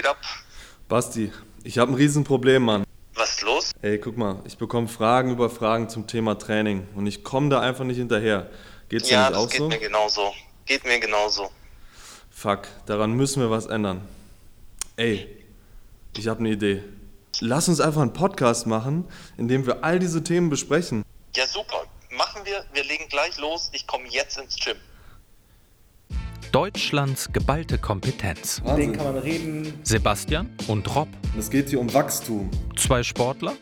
geht ab? Basti, ich habe ein Riesenproblem, Mann. Was ist los? Ey, guck mal, ich bekomme Fragen über Fragen zum Thema Training und ich komme da einfach nicht hinterher. Geht's dir ja, nicht das auch geht so? mir genauso. Geht mir genauso. Fuck, daran müssen wir was ändern. Ey, ich habe eine Idee. Lass uns einfach einen Podcast machen, in dem wir all diese Themen besprechen. Ja, super. Machen wir. Wir legen gleich los. Ich komme jetzt ins Gym. Deutschlands geballte Kompetenz. Wahnsinn. kann man reden. Sebastian und Rob, Es geht hier um Wachstum. zwei Sportler.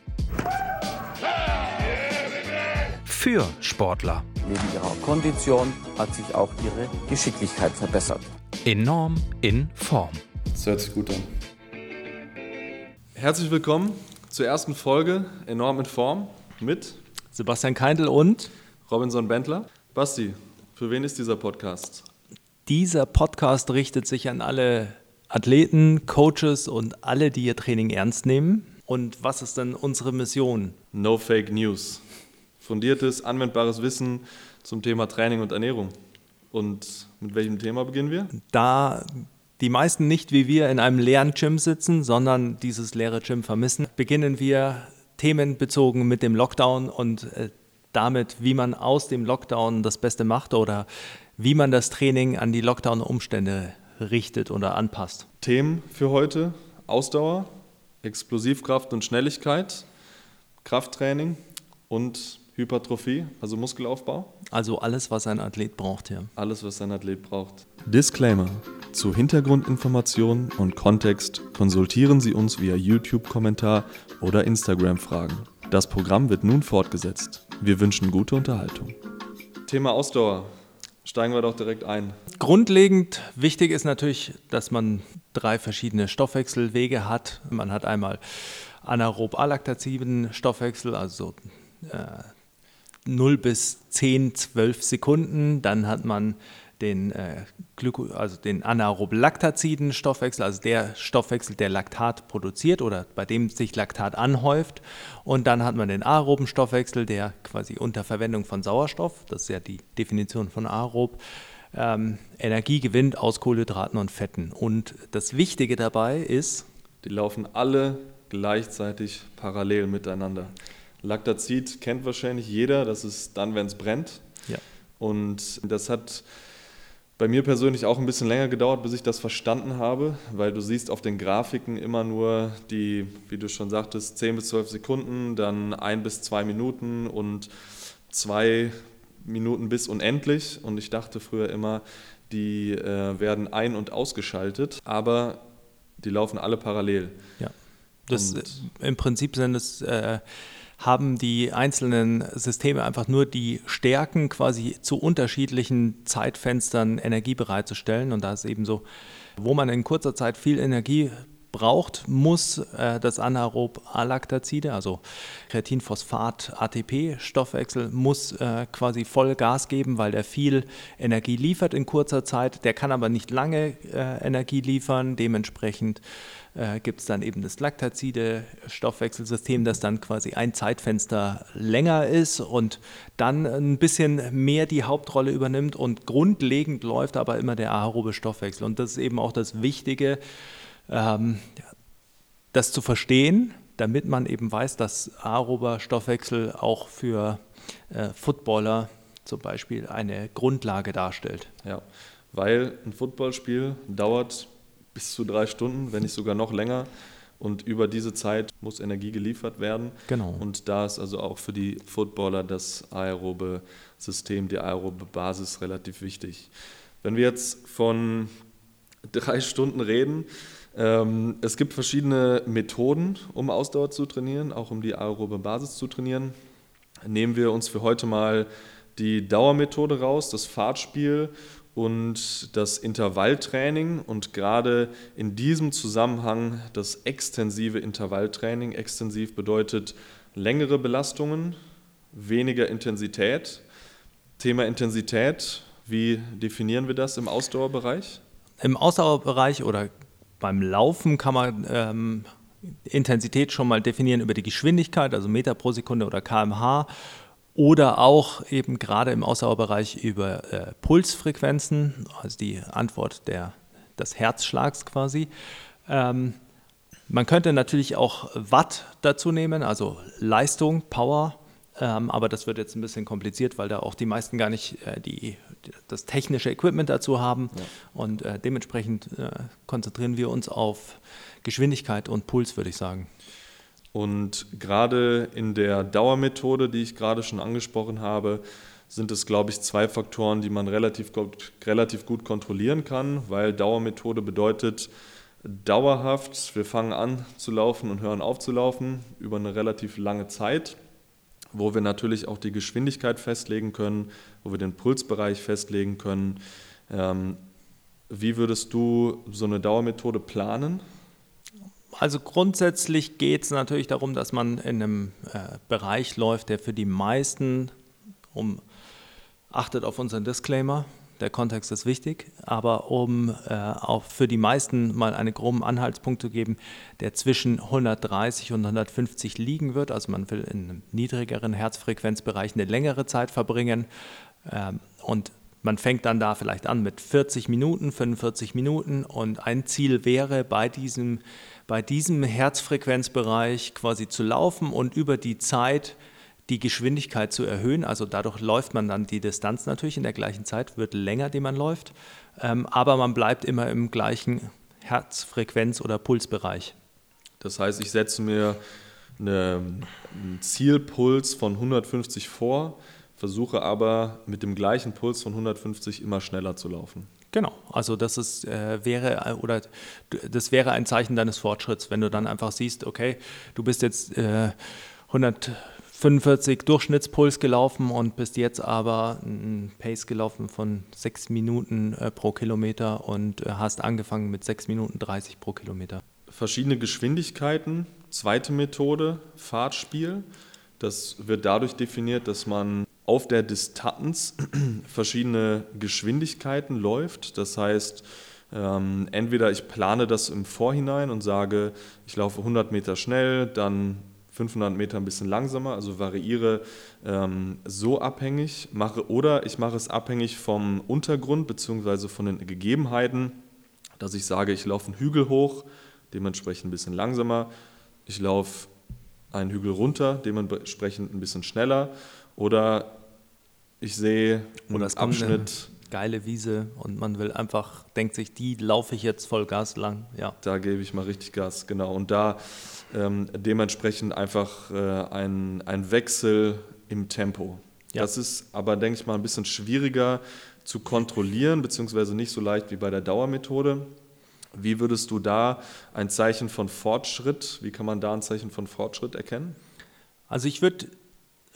Für Sportler. Neben ihrer Kondition hat sich auch ihre Geschicklichkeit verbessert. Enorm in Form. Das hört sich gut an. Herzlich willkommen zur ersten Folge Enorm in Form mit Sebastian Keindl und Robinson Bentler. Basti, für wen ist dieser Podcast? Dieser Podcast richtet sich an alle Athleten, Coaches und alle, die ihr Training ernst nehmen. Und was ist denn unsere Mission? No Fake News. Fundiertes, anwendbares Wissen zum Thema Training und Ernährung. Und mit welchem Thema beginnen wir? Da die meisten nicht wie wir in einem leeren Gym sitzen, sondern dieses leere Gym vermissen, beginnen wir themenbezogen mit dem Lockdown und äh, damit, wie man aus dem Lockdown das Beste macht oder wie man das Training an die Lockdown-Umstände richtet oder anpasst. Themen für heute: Ausdauer, Explosivkraft und Schnelligkeit, Krafttraining und Hypertrophie, also Muskelaufbau. Also alles, was ein Athlet braucht hier. Alles, was ein Athlet braucht. Disclaimer. Zu Hintergrundinformationen und Kontext konsultieren Sie uns via YouTube-Kommentar oder Instagram-Fragen. Das Programm wird nun fortgesetzt. Wir wünschen gute Unterhaltung. Thema Ausdauer. Steigen wir doch direkt ein. Grundlegend wichtig ist natürlich, dass man drei verschiedene Stoffwechselwege hat. Man hat einmal anaerob alaktaziden Stoffwechsel, also äh, 0 bis 10, 12 Sekunden. Dann hat man den, äh, Glyko also den anaerob laktaziden Stoffwechsel, also der Stoffwechsel, der Laktat produziert oder bei dem sich Laktat anhäuft. Und dann hat man den aeroben Stoffwechsel, der quasi unter Verwendung von Sauerstoff, das ist ja die Definition von aerob, ähm, Energie gewinnt aus Kohlenhydraten und Fetten. Und das Wichtige dabei ist, Die laufen alle gleichzeitig parallel miteinander. Laktazid kennt wahrscheinlich jeder, das ist dann, wenn es brennt. ja, Und das hat bei mir persönlich auch ein bisschen länger gedauert, bis ich das verstanden habe, weil du siehst auf den Grafiken immer nur die, wie du schon sagtest, 10 bis 12 Sekunden, dann ein bis zwei Minuten und zwei Minuten bis unendlich. Und ich dachte früher immer, die äh, werden ein- und ausgeschaltet, aber die laufen alle parallel. ja. Das, Und- äh, Im Prinzip sind es, äh, haben die einzelnen Systeme einfach nur die Stärken, quasi zu unterschiedlichen Zeitfenstern Energie bereitzustellen. Und da ist eben so, wo man in kurzer Zeit viel Energie braucht, muss äh, das anaerob Alaktazide, also Kreatinphosphat, ATP-Stoffwechsel, muss äh, quasi voll Gas geben, weil der viel Energie liefert in kurzer Zeit. Der kann aber nicht lange äh, Energie liefern. Dementsprechend äh, gibt es dann eben das Laktazide-Stoffwechselsystem, das dann quasi ein Zeitfenster länger ist und dann ein bisschen mehr die Hauptrolle übernimmt und grundlegend läuft aber immer der aerobe Stoffwechsel. Und das ist eben auch das Wichtige, ähm, das zu verstehen, damit man eben weiß, dass aerober Stoffwechsel auch für äh, Footballer zum Beispiel eine Grundlage darstellt. Ja, weil ein Footballspiel dauert bis zu drei Stunden, wenn nicht sogar noch länger. Und über diese Zeit muss Energie geliefert werden. Genau. Und da ist also auch für die Footballer das aerobe System, die aerobe Basis relativ wichtig. Wenn wir jetzt von drei Stunden reden, ähm, es gibt verschiedene Methoden, um Ausdauer zu trainieren, auch um die aerobe Basis zu trainieren. Nehmen wir uns für heute mal die Dauermethode raus, das Fahrtspiel und das Intervalltraining und gerade in diesem Zusammenhang das extensive Intervalltraining. Extensiv bedeutet längere Belastungen, weniger Intensität. Thema Intensität, wie definieren wir das im Ausdauerbereich? Im Ausdauerbereich oder beim Laufen kann man ähm, Intensität schon mal definieren über die Geschwindigkeit, also Meter pro Sekunde oder kmh. Oder auch eben gerade im Ausdauerbereich über äh, Pulsfrequenzen, also die Antwort der, des Herzschlags quasi. Ähm, man könnte natürlich auch Watt dazu nehmen, also Leistung, Power, ähm, aber das wird jetzt ein bisschen kompliziert, weil da auch die meisten gar nicht äh, die, das technische Equipment dazu haben. Ja. Und äh, dementsprechend äh, konzentrieren wir uns auf Geschwindigkeit und Puls, würde ich sagen. Und gerade in der Dauermethode, die ich gerade schon angesprochen habe, sind es, glaube ich, zwei Faktoren, die man relativ gut, relativ gut kontrollieren kann, weil Dauermethode bedeutet dauerhaft, wir fangen an zu laufen und hören auf zu laufen über eine relativ lange Zeit wo wir natürlich auch die Geschwindigkeit festlegen können, wo wir den Pulsbereich festlegen können. Ähm, wie würdest du so eine Dauermethode planen? Also grundsätzlich geht es natürlich darum, dass man in einem äh, Bereich läuft, der für die meisten, um, achtet auf unseren Disclaimer, der Kontext ist wichtig, aber um äh, auch für die meisten mal einen groben Anhaltspunkt zu geben, der zwischen 130 und 150 liegen wird, also man will in einem niedrigeren Herzfrequenzbereich eine längere Zeit verbringen. Ähm, und man fängt dann da vielleicht an mit 40 Minuten, 45 Minuten. Und ein Ziel wäre, bei diesem, bei diesem Herzfrequenzbereich quasi zu laufen und über die Zeit die Geschwindigkeit zu erhöhen. Also dadurch läuft man dann die Distanz natürlich in der gleichen Zeit, wird länger, die man läuft, ähm, aber man bleibt immer im gleichen Herzfrequenz- oder Pulsbereich. Das heißt, ich setze mir eine, einen Zielpuls von 150 vor, versuche aber mit dem gleichen Puls von 150 immer schneller zu laufen. Genau, also das ist, äh, wäre äh, oder das wäre ein Zeichen deines Fortschritts, wenn du dann einfach siehst, okay, du bist jetzt äh, 100 45 Durchschnittspuls gelaufen und bist jetzt aber ein Pace gelaufen von 6 Minuten äh, pro Kilometer und äh, hast angefangen mit 6 Minuten 30 pro Kilometer. Verschiedene Geschwindigkeiten, zweite Methode, Fahrtspiel. Das wird dadurch definiert, dass man auf der Distanz verschiedene Geschwindigkeiten läuft. Das heißt, ähm, entweder ich plane das im Vorhinein und sage, ich laufe 100 Meter schnell, dann 500 Meter ein bisschen langsamer, also variiere ähm, so abhängig, mache oder ich mache es abhängig vom Untergrund bzw. von den Gegebenheiten, dass ich sage, ich laufe einen Hügel hoch, dementsprechend ein bisschen langsamer, ich laufe einen Hügel runter, dementsprechend ein bisschen schneller oder ich sehe einen Abschnitt geile Wiese und man will einfach, denkt sich, die laufe ich jetzt voll Gas lang. Ja. Da gebe ich mal richtig Gas, genau. Und da ähm, dementsprechend einfach äh, ein, ein Wechsel im Tempo. Ja. Das ist aber, denke ich mal, ein bisschen schwieriger zu kontrollieren, beziehungsweise nicht so leicht wie bei der Dauermethode. Wie würdest du da ein Zeichen von Fortschritt, wie kann man da ein Zeichen von Fortschritt erkennen? Also ich würde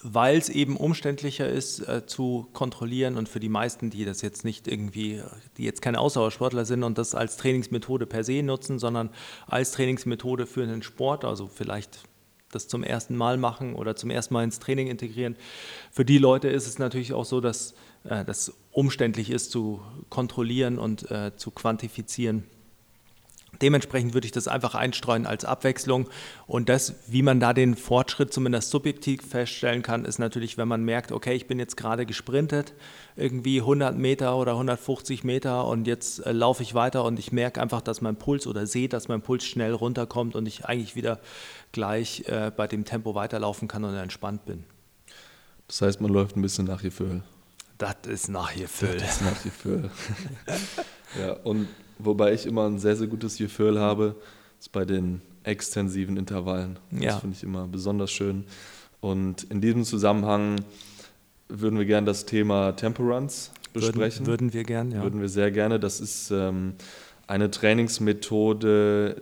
weil es eben umständlicher ist äh, zu kontrollieren und für die meisten, die das jetzt nicht irgendwie, die jetzt keine Ausdauersportler sind und das als Trainingsmethode per se nutzen, sondern als Trainingsmethode für einen Sport, also vielleicht das zum ersten Mal machen oder zum ersten Mal ins Training integrieren. Für die Leute ist es natürlich auch so, dass äh, das umständlich ist zu kontrollieren und äh, zu quantifizieren. Dementsprechend würde ich das einfach einstreuen als Abwechslung. Und das, wie man da den Fortschritt zumindest subjektiv feststellen kann, ist natürlich, wenn man merkt, okay, ich bin jetzt gerade gesprintet, irgendwie 100 Meter oder 150 Meter und jetzt äh, laufe ich weiter und ich merke einfach, dass mein Puls oder sehe, dass mein Puls schnell runterkommt und ich eigentlich wieder gleich äh, bei dem Tempo weiterlaufen kann und entspannt bin. Das heißt, man läuft ein bisschen nach Gefühl. Das ist nach Gefühl. Das ist nach Gefühl. ja, und Wobei ich immer ein sehr, sehr gutes Gefühl habe, ist bei den extensiven Intervallen. Das ja. finde ich immer besonders schön. Und in diesem Zusammenhang würden wir gerne das Thema Temperance besprechen. Würden, würden wir gerne, ja. Würden wir sehr gerne. Das ist ähm, eine Trainingsmethode,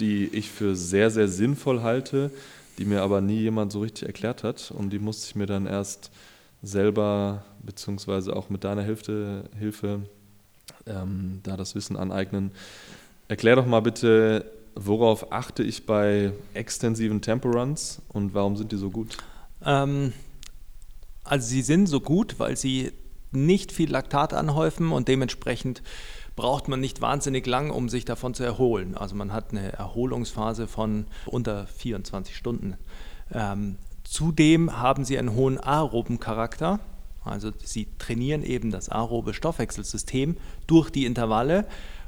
die ich für sehr, sehr sinnvoll halte, die mir aber nie jemand so richtig erklärt hat. Und die musste ich mir dann erst selber, beziehungsweise auch mit deiner Hilfe, Hilfe ähm, da das Wissen aneignen. Erklär doch mal bitte, worauf achte ich bei extensiven Temporuns und warum sind die so gut? Ähm, also sie sind so gut, weil sie nicht viel Laktat anhäufen und dementsprechend braucht man nicht wahnsinnig lang, um sich davon zu erholen. Also man hat eine Erholungsphase von unter 24 Stunden. Ähm, zudem haben sie einen hohen aeroben Charakter. Also sie trainieren eben das aerobe Stoffwechselsystem durch die Intervalle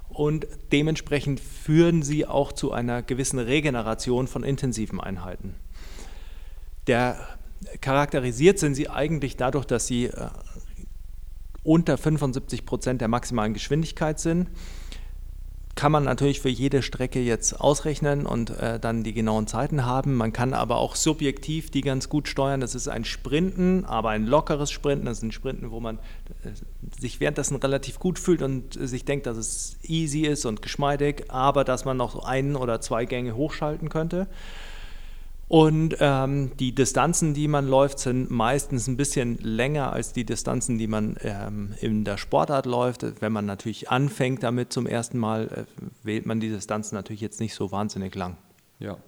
und dementsprechend führen sie auch zu einer gewissen Regeneration von intensiven Einheiten. Der, charakterisiert sind sie eigentlich dadurch, dass sie äh, unter 75 Prozent der maximalen Geschwindigkeit sind kann man natürlich für jede Strecke jetzt ausrechnen und äh, dann die genauen Zeiten haben. Man kann aber auch subjektiv die ganz gut steuern. Das ist ein Sprinten, aber ein lockeres Sprinten. Das ist ein Sprinten, wo man äh, sich währenddessen relativ gut fühlt und äh, sich denkt, dass es easy ist und geschmeidig, aber dass man noch ein oder zwei Gänge hochschalten könnte. Und ähm, die Distanzen, die man läuft, sind meistens ein bisschen länger als die Distanzen, die man ähm, in der Sportart läuft. Wenn man natürlich anfängt damit zum ersten Mal, äh, wählt man die Distanzen natürlich jetzt nicht so wahnsinnig lang. Ja,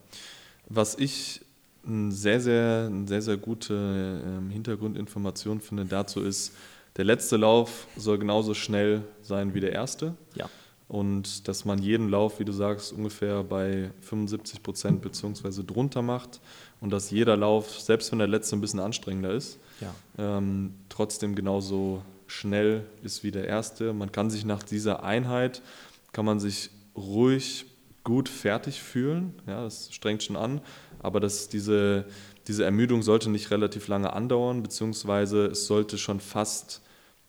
was ich eine sehr, sehr, eine sehr, sehr gute ähm, Hintergrundinformation finde dazu ist, der letzte Lauf soll genauso schnell sein wie der erste. Ja und dass man jeden Lauf, wie du sagst, ungefähr bei 75 Prozent beziehungsweise drunter macht und dass jeder Lauf, selbst wenn der letzte ein bisschen anstrengender ist, ja. ähm, trotzdem genauso schnell ist wie der erste. Man kann sich nach dieser Einheit, kann man sich ruhig gut fertig fühlen, ja, das strengt schon an, aber dass diese, diese Ermüdung sollte nicht relativ lange andauern, beziehungsweise es sollte schon fast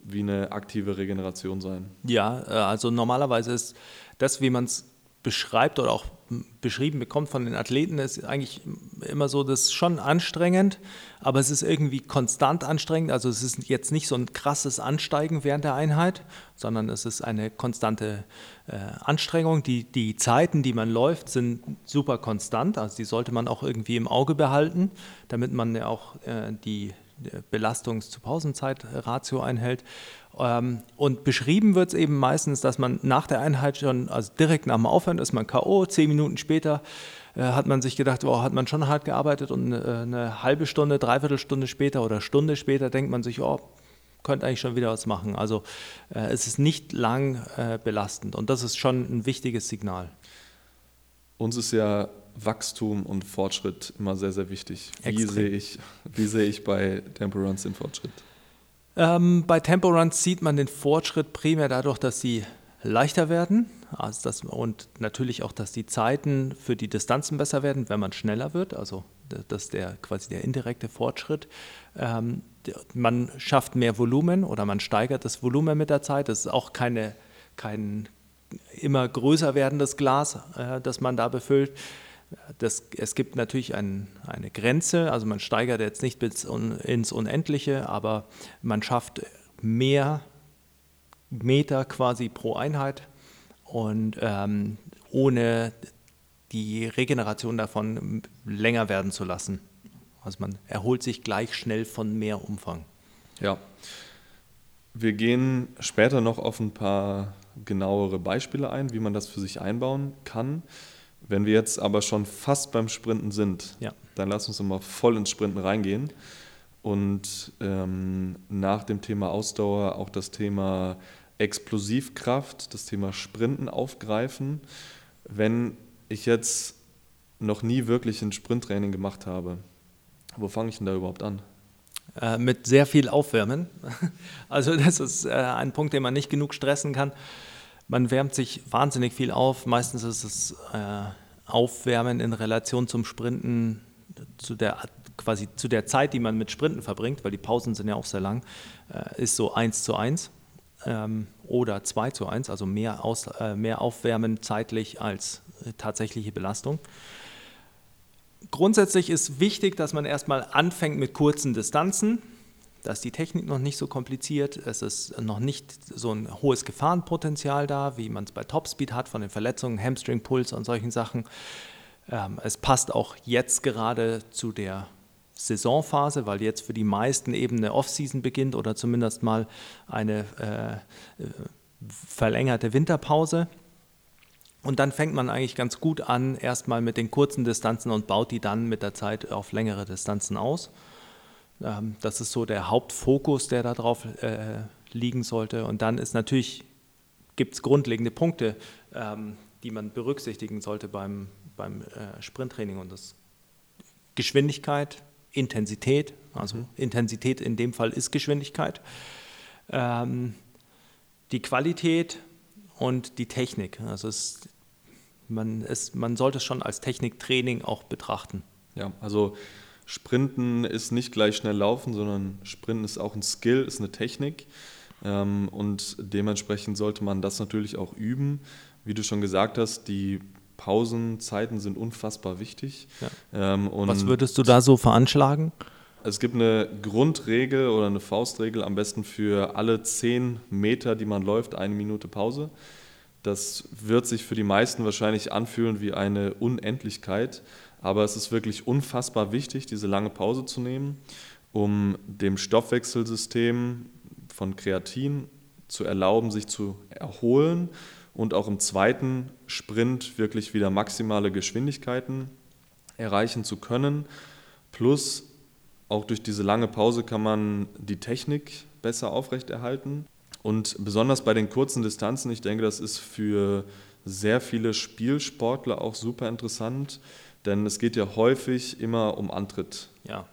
wie eine aktive Regeneration sein. Ja, äh, also normalerweise ist das, wie man es beschreibt oder auch beschrieben bekommt von den Athleten, ist eigentlich immer so, das ist schon anstrengend, aber es ist irgendwie konstant anstrengend. Also es ist jetzt nicht so ein krasses Ansteigen während der Einheit, sondern es ist eine konstante äh, Anstrengung. Die, die Zeiten, die man läuft, sind super konstant. Also die sollte man auch irgendwie im Auge behalten, damit man ja auch äh, die Belastungs-zu-Pausenzeit-Ratio einhält. Ähm, und beschrieben wird es eben meistens, dass man nach der Einheit schon, also direkt nach dem Aufhören ist man K.O., zehn Minuten später äh, hat man sich gedacht, wow, hat man schon hart gearbeitet und äh, eine halbe Stunde, dreiviertel Stunde später oder Stunde später denkt man sich, oh, könnte eigentlich schon wieder was machen. Also äh, es ist nicht lang belastend und das ist schon ein wichtiges Signal. Uns ist ja Wachstum und Fortschritt immer sehr, sehr wichtig. Wie sehe ich, wie sehe ich bei Tempo Runs den Fortschritt? Ähm, bei Tempo Runs sieht man den Fortschritt primär dadurch, dass sie leichter werden also das, und natürlich auch, dass die Zeiten für die Distanzen besser werden, wenn man schneller wird. Also das ist der, quasi der indirekte Fortschritt. Ähm, man schafft mehr Volumen oder man steigert das Volumen mit der Zeit. Das ist auch keine, kein immer größer werdendes Glas, äh, das man da befüllt. Das, es gibt natürlich ein, eine Grenze, also man steigert jetzt nicht bis un, ins Unendliche, aber man schafft mehr Meter quasi pro Einheit und ähm, ohne die Regeneration davon länger werden zu lassen. Also man erholt sich gleich schnell von mehr Umfang. Ja. Wir gehen später noch auf ein paar genauere Beispiele ein, wie man das für sich einbauen kann. Wenn wir jetzt aber schon fast beim Sprinten sind, ja. dann lass uns mal voll ins Sprinten reingehen und ähm, nach dem Thema Ausdauer auch das Thema Explosivkraft, das Thema Sprinten aufgreifen. Wenn ich jetzt noch nie wirklich ein Sprinttraining gemacht habe, wo fange ich denn da überhaupt an? Äh, mit sehr viel Aufwärmen. Also das ist äh, ein Punkt, den man nicht genug stressen kann. Man wärmt sich wahnsinnig viel auf. Meistens ist es äh, Aufwärmen in Relation zum Sprinten, zu der, quasi zu der Zeit, die man mit Sprinten verbringt, weil die Pausen sind ja auch sehr lang, äh, ist so 1 zu 1 ähm, oder 2 zu 1, also mehr, Aus, äh, mehr Aufwärmen zeitlich als äh, tatsächliche Belastung. Grundsätzlich ist wichtig, dass man erstmal anfängt mit kurzen Distanzen da ist die Technik noch nicht so kompliziert, es ist noch nicht so ein hohes Gefahrenpotenzial da, wie man es bei Topspeed hat von den Verletzungen, Hamstring-Puls und solchen Sachen. Ähm, es passt auch jetzt gerade zu der Saisonphase, weil jetzt für die meisten eben eine Offseason beginnt oder zumindest mal eine äh, verlängerte Winterpause. Und dann fängt man eigentlich ganz gut an, erstmal mit den kurzen Distanzen und baut die dann mit der Zeit auf längere Distanzen aus. Ähm, das ist so der Hauptfokus, der darauf äh, liegen sollte. Und dann ist natürlich, gibt es grundlegende Punkte, ähm, die man berücksichtigen sollte beim, beim äh, Sprinttraining. Und das Geschwindigkeit, Intensität, also mhm. Intensität in dem Fall ist Geschwindigkeit, ähm, die Qualität und die Technik. Also es, man, es, man sollte es schon als Techniktraining auch betrachten. Ja, also Sprinten ist nicht gleich schnell laufen, sondern Sprinten ist auch ein Skill, ist eine Technik. Ähm, und dementsprechend sollte man das natürlich auch üben. Wie du schon gesagt hast, die Pausenzeiten sind unfassbar wichtig. Ja. Ähm, Was würdest du da so veranschlagen? Es gibt eine Grundregel oder eine Faustregel, am besten für alle zehn Meter, die man läuft, eine Minute Pause. Das wird sich für die meisten wahrscheinlich anfühlen wie eine Unendlichkeit, aber es ist wirklich unfassbar wichtig, diese lange Pause zu nehmen, um dem Stoffwechselsystem von Kreatin zu erlauben, sich zu erholen und auch im zweiten Sprint wirklich wieder maximale Geschwindigkeiten erreichen zu können. Plus auch durch diese lange Pause kann man die Technik besser aufrechterhalten. Und besonders bei den kurzen Distanzen, ich denke, das ist für sehr viele Spielsportler auch super interessant, denn es geht ja häufig immer um Antritt. Ja.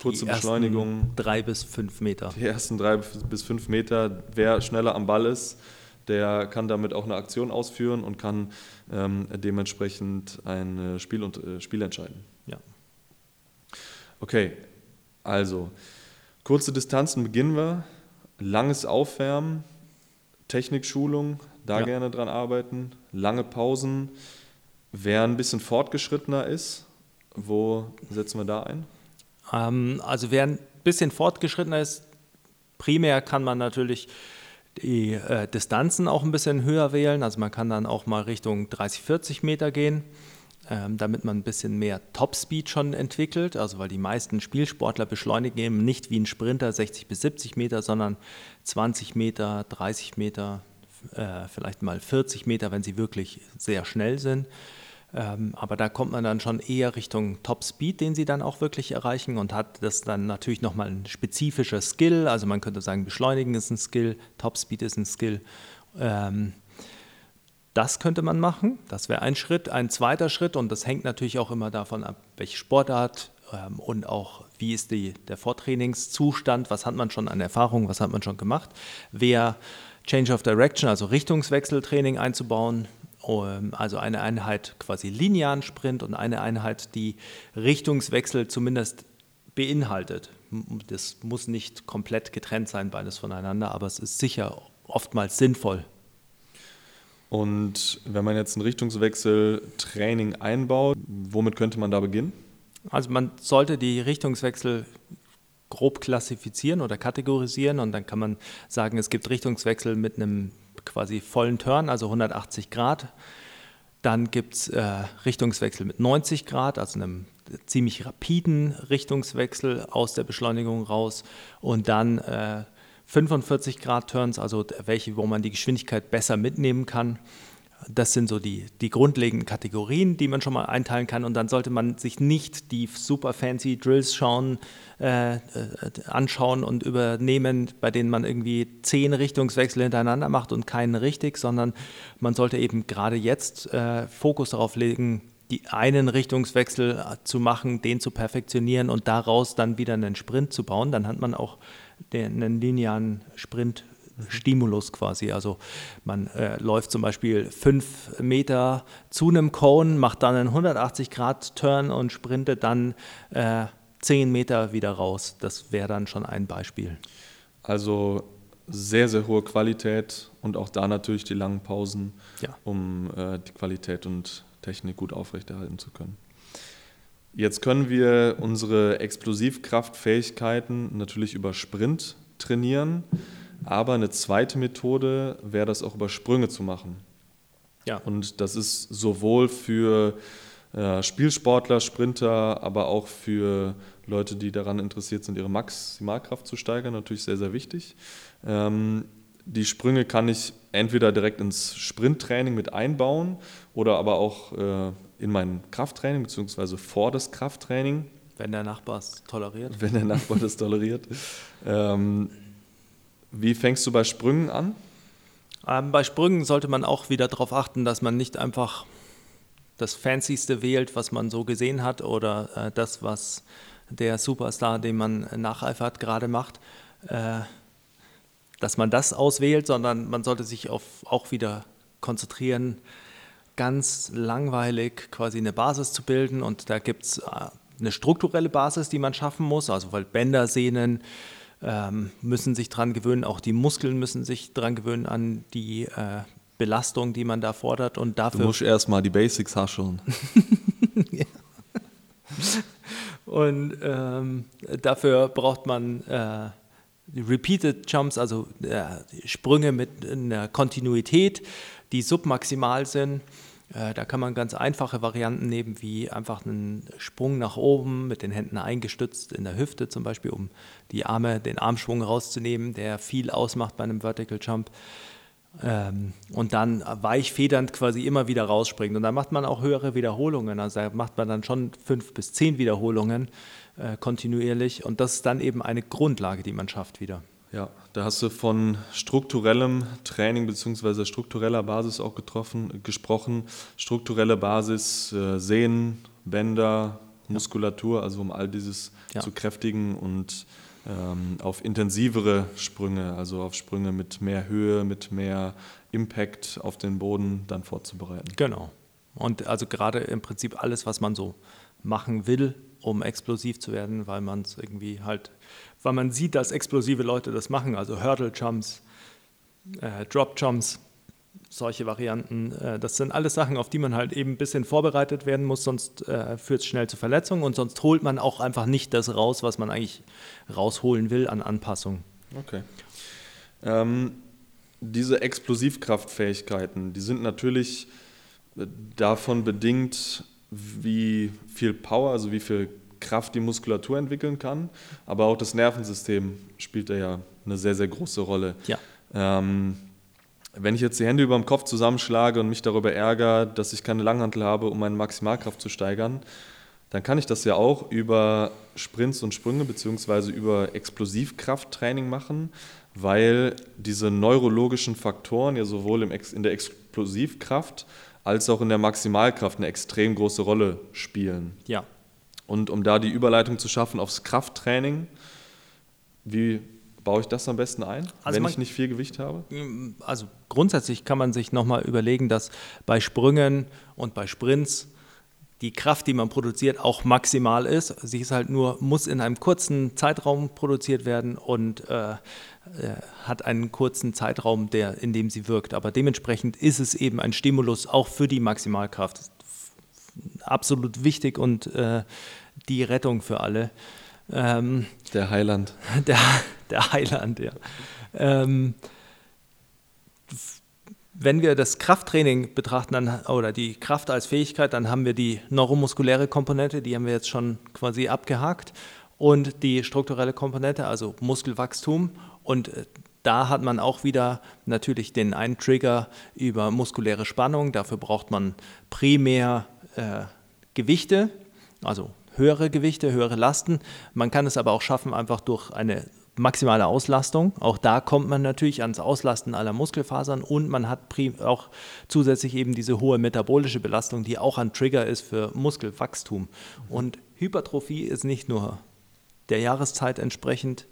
Kurze die Beschleunigung. Drei bis fünf Meter. Die ersten drei bis fünf Meter. Wer schneller am Ball ist, der kann damit auch eine Aktion ausführen und kann ähm, dementsprechend ein Spiel, und, äh, Spiel entscheiden. Ja. Okay, also kurze Distanzen beginnen wir, langes Aufwärmen, Technikschulung, da ja. gerne dran arbeiten, lange Pausen. Wer ein bisschen fortgeschrittener ist, wo setzen wir da ein? Ähm, also wer ein bisschen fortgeschrittener ist, primär kann man natürlich die äh, Distanzen auch ein bisschen höher wählen. Also man kann dann auch mal Richtung 30, 40 Meter gehen ähm, damit man ein bisschen mehr Topspeed schon entwickelt. Also weil die meisten Spielsportler beschleunigen eben nicht wie ein Sprinter 60 bis 70 Meter, sondern 20 Meter, 30 Meter, äh, vielleicht mal 40 Meter, wenn sie wirklich sehr schnell sind. Ähm, aber da kommt man dann schon eher Richtung Top Speed, den sie dann auch wirklich erreichen und hat das dann natürlich nochmal ein spezifischer Skill. Also man könnte sagen, Beschleunigen ist ein Skill, Top Speed ist ein Skill. Ähm, das könnte man machen. Das wäre ein Schritt. Ein zweiter Schritt, und das hängt natürlich auch immer davon ab, welche Sportart ähm, und auch wie ist die, der Vortrainingszustand, was hat man schon an Erfahrung, was hat man schon gemacht, wäre Change of Direction, also Richtungswechseltraining einzubauen. Ähm, also eine Einheit quasi linearen Sprint und eine Einheit, die Richtungswechsel zumindest beinhaltet. Das muss nicht komplett getrennt sein, beides voneinander, aber es ist sicher oftmals sinnvoll, und wenn man jetzt ein Richtungswechsel-Training einbaut, womit könnte man da beginnen? Also man sollte die Richtungswechsel grob klassifizieren oder kategorisieren und dann kann man sagen, es gibt Richtungswechsel mit einem quasi vollen Turn, also 180 Grad. Dann gibt es äh, Richtungswechsel mit 90 Grad, also einem ziemlich rapiden Richtungswechsel aus der Beschleunigung raus. Und dann äh, 45 Grad Turns, also welche, wo man die Geschwindigkeit besser mitnehmen kann. Das sind so die, die grundlegenden Kategorien, die man schon mal einteilen kann. Und dann sollte man sich nicht die super fancy Drills schauen, äh, äh, anschauen und übernehmen, bei denen man irgendwie zehn Richtungswechsel hintereinander macht und keinen richtig, sondern man sollte eben gerade jetzt äh, Fokus darauf legen, die einen Richtungswechsel zu machen, den zu perfektionieren und daraus dann wieder einen Sprint zu bauen. Dann hat man auch den, einen linearen Sprint Stimulus quasi. Also man äh, läuft zum Beispiel fünf Meter zu einem Cone, macht dann einen 180 Grad Turn und sprintet dann äh, zehn Meter wieder raus. Das wäre dann schon ein Beispiel. Also sehr, sehr hohe Qualität und auch da natürlich die langen Pausen, ja. um äh, die Qualität und Technik gut aufrechterhalten zu können. Jetzt können wir unsere Explosivkraftfähigkeiten natürlich über Sprint trainieren, aber eine zweite Methode wäre das auch über Sprünge zu machen. Ja. Und das ist sowohl für äh, Spielsportler, Sprinter, aber auch für Leute, die daran interessiert sind, ihre Maximalkraft zu steigern, natürlich sehr, sehr wichtig. Ähm, die Sprünge kann ich entweder direkt ins Sprinttraining mit einbauen oder aber auch äh, in mein Krafttraining beziehungsweise vor das Krafttraining. Wenn der Nachbar es toleriert. Wenn der Nachbar das toleriert. Ähm, wie fängst du bei Sprüngen an? Ähm, bei Sprüngen sollte man auch wieder darauf achten, dass man nicht einfach das Fancyste wählt, was man so gesehen hat oder äh, das, was der Superstar, den man nacheifert, gerade macht. Äh, dass man das auswählt, sondern man sollte sich auf auch wieder konzentrieren, ganz langweilig quasi eine Basis zu bilden. Und da gibt es äh, eine strukturelle Basis, die man schaffen muss, also Bänder, Sehnen ähm, müssen sich dran gewöhnen, auch die Muskeln müssen sich dran gewöhnen an die äh, Belastung, die man da fordert. Und dafür Du musst erstmal die Basics hascheln. Und ähm, dafür braucht man äh, Repeated Jumps, also äh, Sprünge mit einer Kontinuität, die submaximal sind. Äh, da kann man ganz einfache Varianten nehmen, wie einfach einen Sprung nach oben mit den Händen eingestützt in der Hüfte zum Beispiel, um die Arme, den Armschwung rauszunehmen, der viel ausmacht bei einem Vertical Jump. Ähm, und dann weichfedernd quasi immer wieder rausspringt. Und da macht man auch höhere Wiederholungen. Also da macht man dann schon fünf bis zehn Wiederholungen äh, kontinuierlich. Und das ist dann eben eine Grundlage, die man schafft wieder. Ja, da hast du von strukturellem Training bzw. struktureller Basis auch getroffen, gesprochen. Strukturelle Basis, äh, Sehnen, Bänder, Muskulatur, also um all dieses Ja. zu kräftigen und ähm, auf intensivere Sprünge, also auf Sprünge mit mehr Höhe, mit mehr Impact auf den Boden dann vorzubereiten. Genau. Und also gerade im Prinzip alles, was man so machen will, um explosiv zu werden, weil man es irgendwie halt, weil man sieht, dass explosive Leute das machen, also Hurdle Jumps, äh, Drop Jumps, solche Varianten. Äh, das sind alles Sachen, auf die man halt eben ein bisschen vorbereitet werden muss, sonst äh, führt es schnell zu Verletzungen und sonst holt man auch einfach nicht das raus, was man eigentlich rausholen will an Anpassung. Okay. Ähm, diese Explosivkraftfähigkeiten, die sind natürlich äh, davon bedingt, wie viel Power, also wie viel Kraft die Muskulatur entwickeln kann, aber auch das Nervensystem spielt da ja eine sehr, sehr große Rolle. Ja. Ähm, wenn ich jetzt die Hände über dem Kopf zusammenschlage und mich darüber ärgere, dass ich keine Langhantel habe, um meine Maximalkraft zu steigern, dann kann ich das ja auch über Sprints und Sprünge beziehungsweise über Explosivkrafttraining machen, weil diese neurologischen Faktoren ja sowohl in der Explosivkraft als auch in der Maximalkraft eine extrem große Rolle spielen. Ja. Und um da die Überleitung zu schaffen aufs Krafttraining, wie baue ich das am besten ein, Also wenn man- ich nicht viel Gewicht habe? also grundsätzlich kann man sich nochmal überlegen, dass bei Sprüngen und bei Sprints die Kraft, die man produziert, auch maximal ist. Sie ist halt nur, muss in einem kurzen Zeitraum produziert werden und äh, hat einen kurzen Zeitraum, der, in dem sie wirkt. Aber dementsprechend ist es eben ein Stimulus auch für die Maximalkraft. Absolut wichtig und äh, die Rettung für alle. Ähm, Der Heiland. der, der Heiland, ja. Ähm, wenn wir das Krafttraining betrachten dann, oder die Kraft als Fähigkeit, dann haben wir die neuromuskuläre Komponente, die haben wir jetzt schon quasi abgehakt, und die strukturelle Komponente, also Muskelwachstum. Und äh, da hat man auch wieder natürlich den einen Trigger über muskuläre Spannung. Dafür braucht man primär äh, Gewichte, also höhere Gewichte, höhere Lasten. Man kann es aber auch schaffen, einfach durch eine maximale Auslastung. Auch da kommt man natürlich ans Auslasten aller Muskelfasern und man hat auch zusätzlich eben diese hohe metabolische Belastung, die auch ein Trigger ist für Muskelwachstum. Und Hypertrophie ist nicht nur der Jahreszeit entsprechend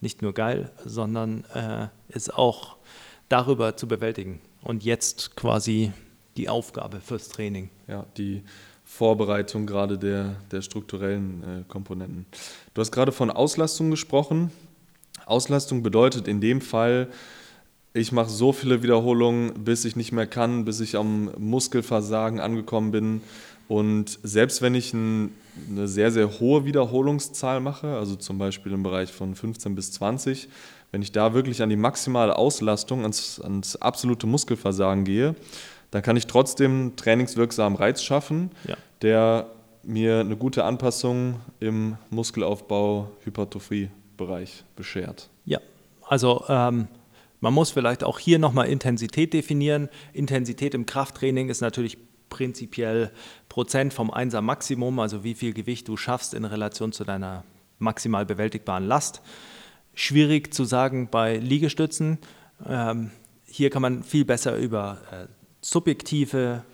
nicht nur geil, sondern äh, ist auch darüber zu bewältigen. Und jetzt quasi die Aufgabe fürs Training. Ja, die Vorbereitung gerade der, der strukturellen äh, Komponenten. Du hast gerade von Auslastung gesprochen. Auslastung bedeutet in dem Fall, ich mache so viele Wiederholungen, bis ich nicht mehr kann, bis ich am Muskelversagen angekommen bin. Und selbst wenn ich ein, eine sehr, sehr hohe Wiederholungszahl mache, also zum Beispiel im Bereich von 15 bis 20, wenn ich da wirklich an die maximale Auslastung, ans, ans absolute Muskelversagen gehe, dann kann ich trotzdem trainingswirksamen Reiz schaffen, Ja. der mir eine gute Anpassung im Muskelaufbau, Hypertrophie-Bereich beschert. Ja, also ähm, man muss vielleicht auch hier nochmal Intensität definieren. Intensität im Krafttraining ist natürlich prinzipiell Prozent vom Einser Maximum, also wie viel Gewicht du schaffst in Relation zu deiner maximal bewältigbaren Last. Schwierig zu sagen bei Liegestützen. Ähm, hier kann man viel besser über äh, subjektive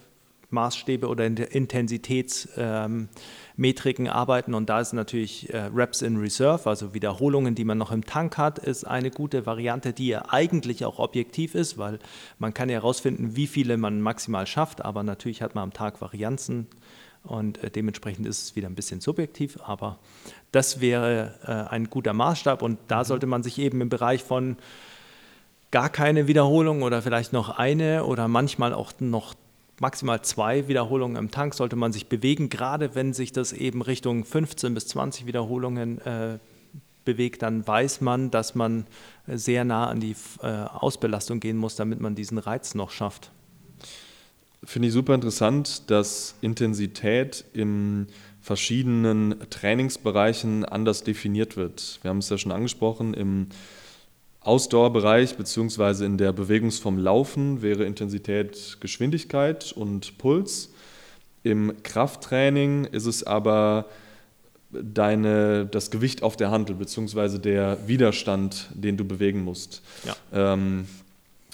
Maßstäbe oder Intensitätsmessungen ähm, Metriken arbeiten. Und da ist natürlich äh, Reps in Reserve, also Wiederholungen, die man noch im Tank hat, ist eine gute Variante, die ja eigentlich auch objektiv ist, weil man kann ja herausfinden, wie viele man maximal schafft, aber natürlich hat man am Tag Varianzen und äh, dementsprechend ist es wieder ein bisschen subjektiv, aber das wäre äh, ein guter Maßstab. Und da sollte man sich eben im Bereich von gar keine Wiederholung oder vielleicht noch eine oder manchmal auch noch maximal zwei Wiederholungen im Tank sollte man sich bewegen, gerade wenn sich das eben Richtung 15 bis 20 Wiederholungen äh, bewegt, dann weiß man, dass man sehr nah an die äh, Ausbelastung gehen muss, damit man diesen Reiz noch schafft. Finde ich super interessant, dass Intensität in verschiedenen Trainingsbereichen anders definiert wird. Wir haben es ja schon angesprochen, im Ausdauerbereich beziehungsweise in der Bewegungsform Laufen wäre Intensität Geschwindigkeit und Puls. Im Krafttraining ist es aber deine, das Gewicht auf der Handel beziehungsweise der Widerstand, den du bewegen musst. Ja. Ähm,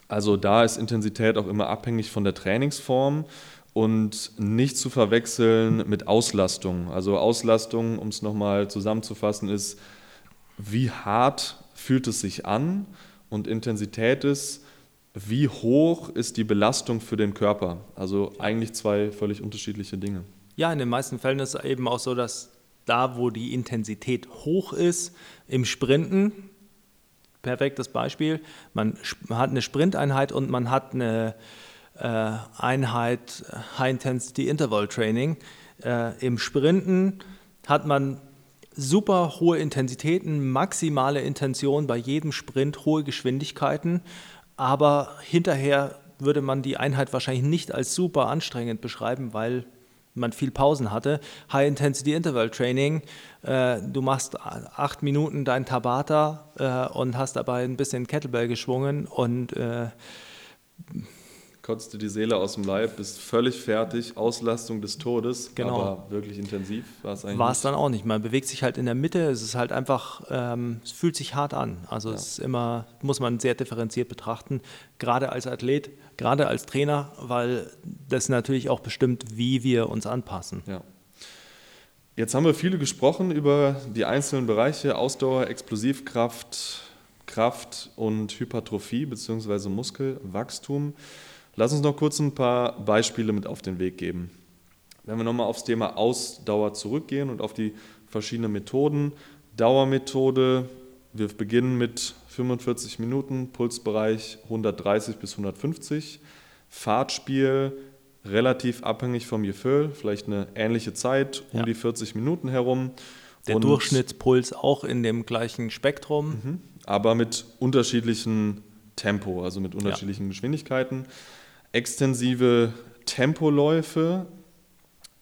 also da ist Intensität auch immer abhängig von der Trainingsform und nicht zu verwechseln mit Auslastung. Also Auslastung, um es nochmal zusammenzufassen, ist, wie hart fühlt es sich an und Intensität ist, wie hoch ist die Belastung für den Körper. Also eigentlich zwei völlig unterschiedliche Dinge. Ja, in den meisten Fällen ist es eben auch so, dass da, wo die Intensität hoch ist, im Sprinten, perfektes Beispiel, man hat eine Sprinteinheit und man hat eine äh, Einheit High Intensity Interval Training. Äh, Im Sprinten hat man super hohe Intensitäten, maximale Intention bei jedem Sprint, hohe Geschwindigkeiten, aber hinterher würde man die Einheit wahrscheinlich nicht als super anstrengend beschreiben, weil man viel Pausen hatte. High Intensity Interval Training, äh, du machst acht Minuten dein Tabata äh, und hast dabei ein bisschen Kettlebell geschwungen und äh, kotzt dir die Seele aus dem Leib, bist völlig fertig, Auslastung des Todes, genau. aber wirklich intensiv war es eigentlich. War es dann auch nicht. Man bewegt sich halt in der Mitte, es ist halt einfach, ähm, es fühlt sich hart an. Also ja. es ist immer, muss man sehr differenziert betrachten, gerade als Athlet, gerade als Trainer, weil das natürlich auch bestimmt, wie wir uns anpassen. Ja. Jetzt haben wir viele gesprochen über die einzelnen Bereiche Ausdauer, Explosivkraft, Kraft und Hypertrophie bzw. Muskelwachstum. Lass uns noch kurz ein paar Beispiele mit auf den Weg geben. Wenn wir nochmal aufs Thema Ausdauer zurückgehen und auf die verschiedenen Methoden. Dauermethode, wir beginnen mit 45 Minuten, Pulsbereich 130 bis 150. Fahrtspiel, relativ abhängig vom Gefühl, vielleicht eine ähnliche Zeit, um ja. die 40 Minuten herum. Der und Durchschnittspuls auch in dem gleichen Spektrum. Mhm. Aber mit unterschiedlichen Tempo, also mit unterschiedlichen ja. Geschwindigkeiten extensive Tempoläufe,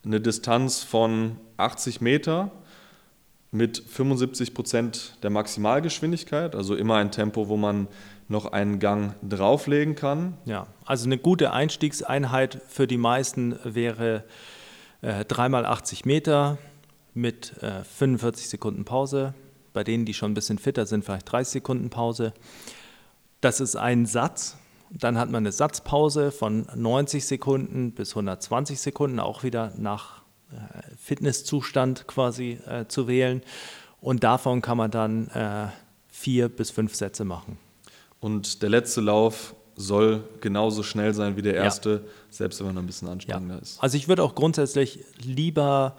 eine Distanz von 80 Meter mit 75 Prozent der Maximalgeschwindigkeit, also immer ein Tempo, wo man noch einen Gang drauflegen kann. Ja, also eine gute Einstiegseinheit für die meisten wäre äh, 3x80 Meter mit äh, 45 Sekunden Pause. Bei denen, die schon ein bisschen fitter sind, vielleicht 30 Sekunden Pause. Das ist ein Satz, dann hat man eine Satzpause von 90 Sekunden bis 120 Sekunden, auch wieder nach äh, Fitnesszustand quasi äh, zu wählen. Und davon kann man dann äh, vier bis fünf Sätze machen. Und der letzte Lauf soll genauso schnell sein wie der erste, ja. selbst wenn man ein bisschen anstrengender ja. ist. Also ich würde auch grundsätzlich lieber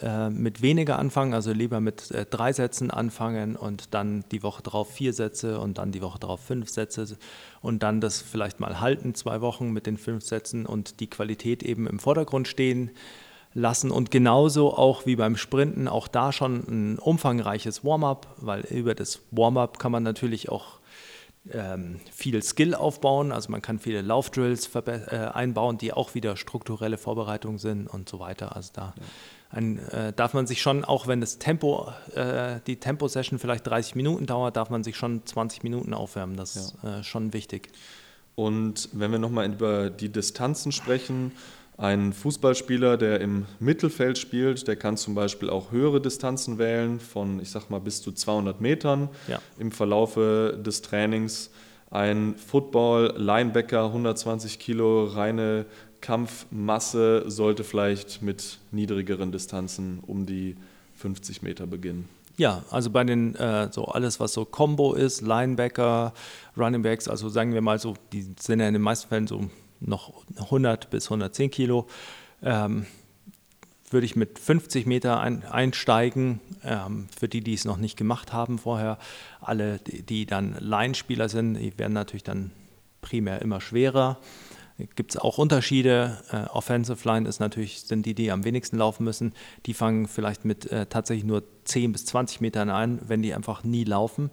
äh, mit weniger anfangen, also lieber mit äh, drei Sätzen anfangen und dann die Woche drauf vier Sätze und dann die Woche drauf fünf Sätze und dann das vielleicht mal halten, zwei Wochen mit den fünf Sätzen und die Qualität eben im Vordergrund stehen lassen. Und genauso auch wie beim Sprinten auch da schon ein umfangreiches Warm-up, weil über das Warm-up kann man natürlich auch ähm, viel Skill aufbauen, also man kann viele Laufdrills äh, einbauen, die auch wieder strukturelle Vorbereitungen sind und so weiter. Also da ja ein, äh, darf man sich schon, auch wenn das Tempo, äh, die Tempo-Session vielleicht 30 Minuten dauert, darf man sich schon 20 Minuten aufwärmen. Das ist ja. äh, schon wichtig. Und wenn wir nochmal über die Distanzen sprechen, ein Fußballspieler, der im Mittelfeld spielt, der kann zum Beispiel auch höhere Distanzen wählen, von, ich sag mal, bis zu 200 Metern ja. im Verlaufe des Trainings. Ein Football-Linebacker, 120 Kilo, reine Kampfmasse sollte vielleicht mit niedrigeren Distanzen um die 50 Meter beginnen. Ja, also bei den, äh, so alles, was so Combo ist, Linebacker, Running Backs, also sagen wir mal so, die sind ja in den meisten Fällen so noch 100 bis 110 Kilo, ähm, würde ich mit 50 Meter ein, einsteigen. Ähm, für die, die es noch nicht gemacht haben vorher, alle, die, die dann Line-Spieler sind, die werden natürlich dann primär immer schwerer. Gibt es auch Unterschiede. Äh, Offensive Line ist natürlich, sind die, die am wenigsten laufen müssen. Die fangen vielleicht mit äh, tatsächlich nur 10 bis 20 Metern an, wenn die einfach nie laufen.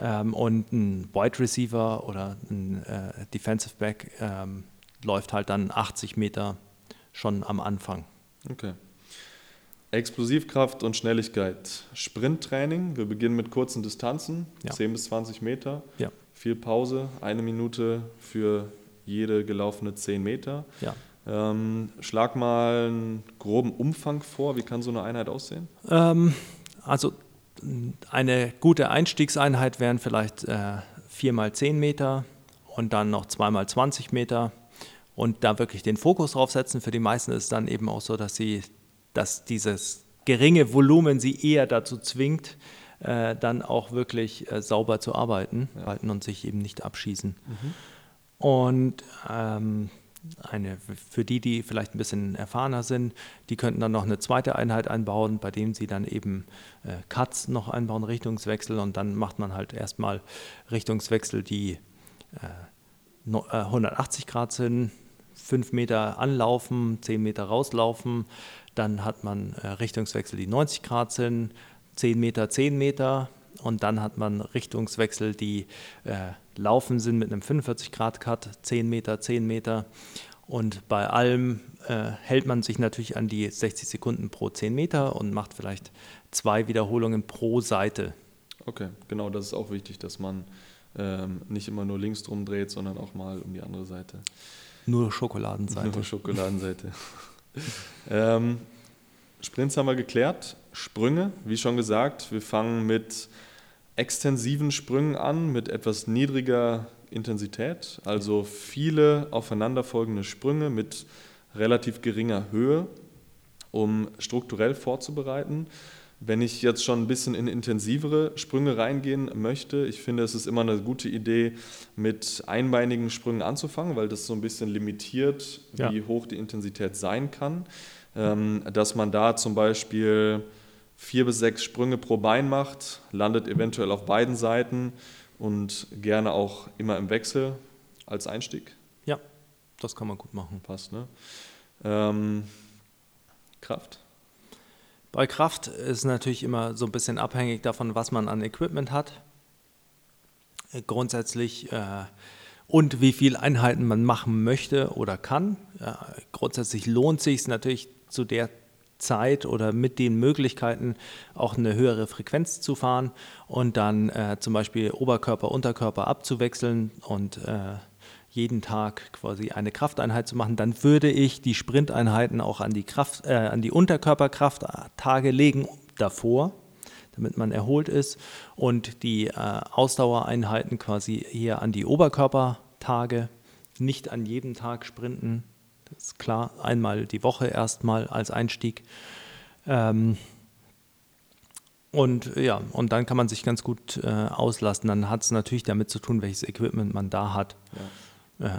Ähm, und ein Wide Receiver oder ein äh, Defensive Back ähm, läuft halt dann 80 Meter schon am Anfang. Okay. Explosivkraft und Schnelligkeit. Sprinttraining. Wir beginnen mit kurzen Distanzen, Ja. 10 bis 20 Meter. Ja. Viel Pause, eine Minute für jede gelaufene 10 Meter. Ja. Ähm, schlag mal einen groben Umfang vor. Wie kann so eine Einheit aussehen? Ähm, also eine gute Einstiegseinheit wären vielleicht äh, 4 mal 10 Meter und dann noch 2 mal 20 Meter und da wirklich den Fokus drauf setzen. Für die meisten ist es dann eben auch so, dass sie, dass dieses geringe Volumen sie eher dazu zwingt, äh, dann auch wirklich äh, sauber zu arbeiten halten und sich eben nicht abschießen. Und ähm, eine, für die, die vielleicht ein bisschen erfahrener sind, die könnten dann noch eine zweite Einheit einbauen, bei dem sie dann eben äh, Cuts noch einbauen, Richtungswechsel und dann macht man halt erstmal Richtungswechsel, die äh, no- äh, 180 Grad sind, 5 Meter anlaufen, 10 Meter rauslaufen, dann hat man äh, Richtungswechsel, die 90 Grad sind, 10 Meter, 10 Meter und dann hat man Richtungswechsel, die äh, laufen sind mit einem 45 Grad Cut, 10 Meter, 10 Meter. Und bei allem äh, hält man sich natürlich an die 60 Sekunden pro 10 Meter und macht vielleicht zwei Wiederholungen pro Seite. Okay, genau, das ist auch wichtig, dass man ähm, nicht immer nur links drum dreht, sondern auch mal um die andere Seite. Nur Schokoladenseite. Nur Schokoladenseite. ähm, Sprints haben wir geklärt. Sprünge, wie schon gesagt, wir fangen mit extensiven Sprüngen an, mit etwas niedriger Intensität, also viele aufeinanderfolgende Sprünge mit relativ geringer Höhe, um strukturell vorzubereiten. Wenn ich jetzt schon ein bisschen in intensivere Sprünge reingehen möchte, ich finde, es ist immer eine gute Idee, mit einbeinigen Sprüngen anzufangen, weil das so ein bisschen limitiert, Ja. wie hoch die Intensität sein kann. Ähm, dass man da zum Beispiel vier bis sechs Sprünge pro Bein macht, landet eventuell auf beiden Seiten und gerne auch immer im Wechsel als Einstieg. Ja, das kann man gut machen. Passt, ne? Ähm, Kraft. Bei Kraft ist natürlich immer so ein bisschen abhängig davon, was man an Equipment hat. Äh, Grundsätzlich äh, und wie viele Einheiten man machen möchte oder kann. Ja, grundsätzlich lohnt sich natürlich zu der Zeit oder mit den Möglichkeiten auch eine höhere Frequenz zu fahren und dann äh, zum Beispiel Oberkörper, Unterkörper abzuwechseln und äh, jeden Tag quasi eine Krafteinheit zu machen, dann würde ich die Sprinteinheiten auch an die, Kraft, äh, an die Unterkörperkrafttage legen davor, damit man erholt ist und die äh, Ausdauereinheiten quasi eher an die Oberkörpertage, nicht an jedem Tag sprinten. Das ist klar, einmal die Woche erstmal als Einstieg. Ähm, und ja, und dann kann man sich ganz gut äh, auslasten. Dann hat es natürlich damit zu tun, welches Equipment man da hat. Äh,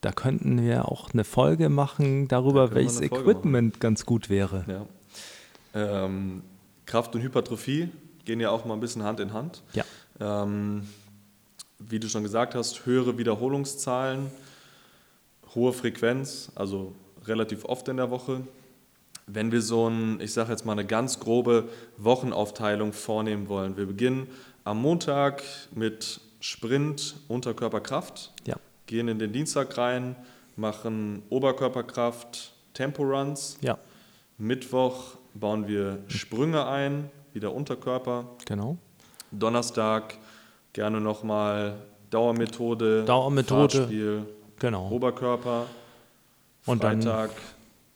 da könnten wir auch eine Folge machen darüber, welches Equipment ganz gut wäre. Ja. Ähm, Kraft und Hypertrophie gehen ja auch mal ein bisschen Hand in Hand. Ja. Ähm, wie du schon gesagt hast, höhere Wiederholungszahlen, hohe Frequenz, also relativ oft in der Woche. Wenn wir so ein, ich sage jetzt mal eine ganz grobe Wochenaufteilung vornehmen wollen, wir beginnen am Montag mit Sprint Unterkörperkraft, Ja. Gehen in den Dienstag rein, machen Oberkörperkraft, Temporuns. Ja, Mittwoch bauen wir Sprünge ein, wieder Unterkörper. genau. Donnerstag gerne nochmal Dauermethode, Dauermethode. Fahrtspiel, Genau. Oberkörper. Und dann- Freitag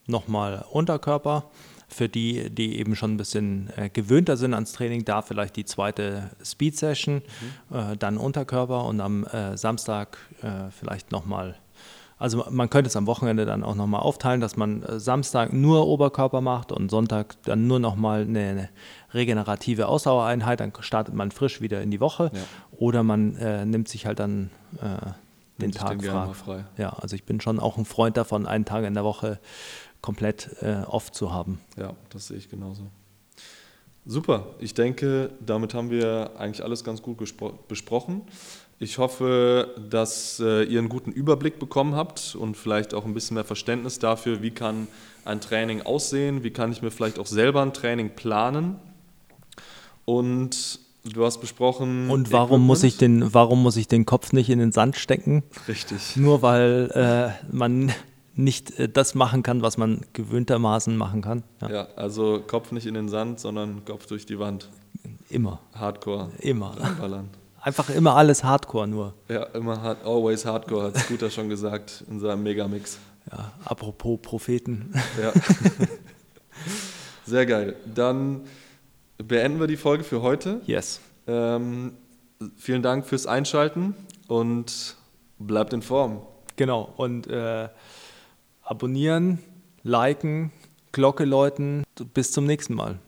Nochmal Unterkörper. Für die, die eben schon ein bisschen äh, gewöhnter sind ans Training, da vielleicht die zweite Speed-Session, äh, dann Unterkörper und am äh, Samstag äh, vielleicht nochmal Also man könnte es am Wochenende dann auch nochmal aufteilen, dass man äh, Samstag nur Oberkörper macht und Sonntag dann nur nochmal eine, eine regenerative Ausdauereinheit, dann startet man frisch wieder in die Woche. Ja. Oder man äh, nimmt sich halt dann den Tag den frei. Ja, also ich bin schon auch ein Freund davon, einen Tag in der Woche komplett äh, off zu haben. Ja, das sehe ich genauso. Super, ich denke, damit haben wir eigentlich alles ganz gut besprochen. Ich hoffe, dass äh, ihr einen guten Überblick bekommen habt und vielleicht auch ein bisschen mehr Verständnis dafür, wie kann ein Training aussehen, wie kann ich mir vielleicht auch selber ein Training planen. Und du hast besprochen. Und warum muss, ich Equipment. den, warum muss ich den Kopf nicht in den Sand stecken? Richtig. Nur weil äh, man nicht äh, das machen kann, was man gewöhntermaßen machen kann. Ja, Ja, also Kopf nicht in den Sand, sondern Kopf durch die Wand. Immer, Hardcore. immer. Einfach immer alles Hardcore nur. Ja, immer hard, always hardcore, hat Scooter schon gesagt in seinem Megamix. Ja, apropos Propheten. Ja. Sehr geil. Dann beenden wir die Folge für heute. Yes. Ähm, vielen Dank fürs Einschalten und bleibt in Form. Genau. Und äh, abonnieren, liken, Glocke läuten. Bis zum nächsten Mal.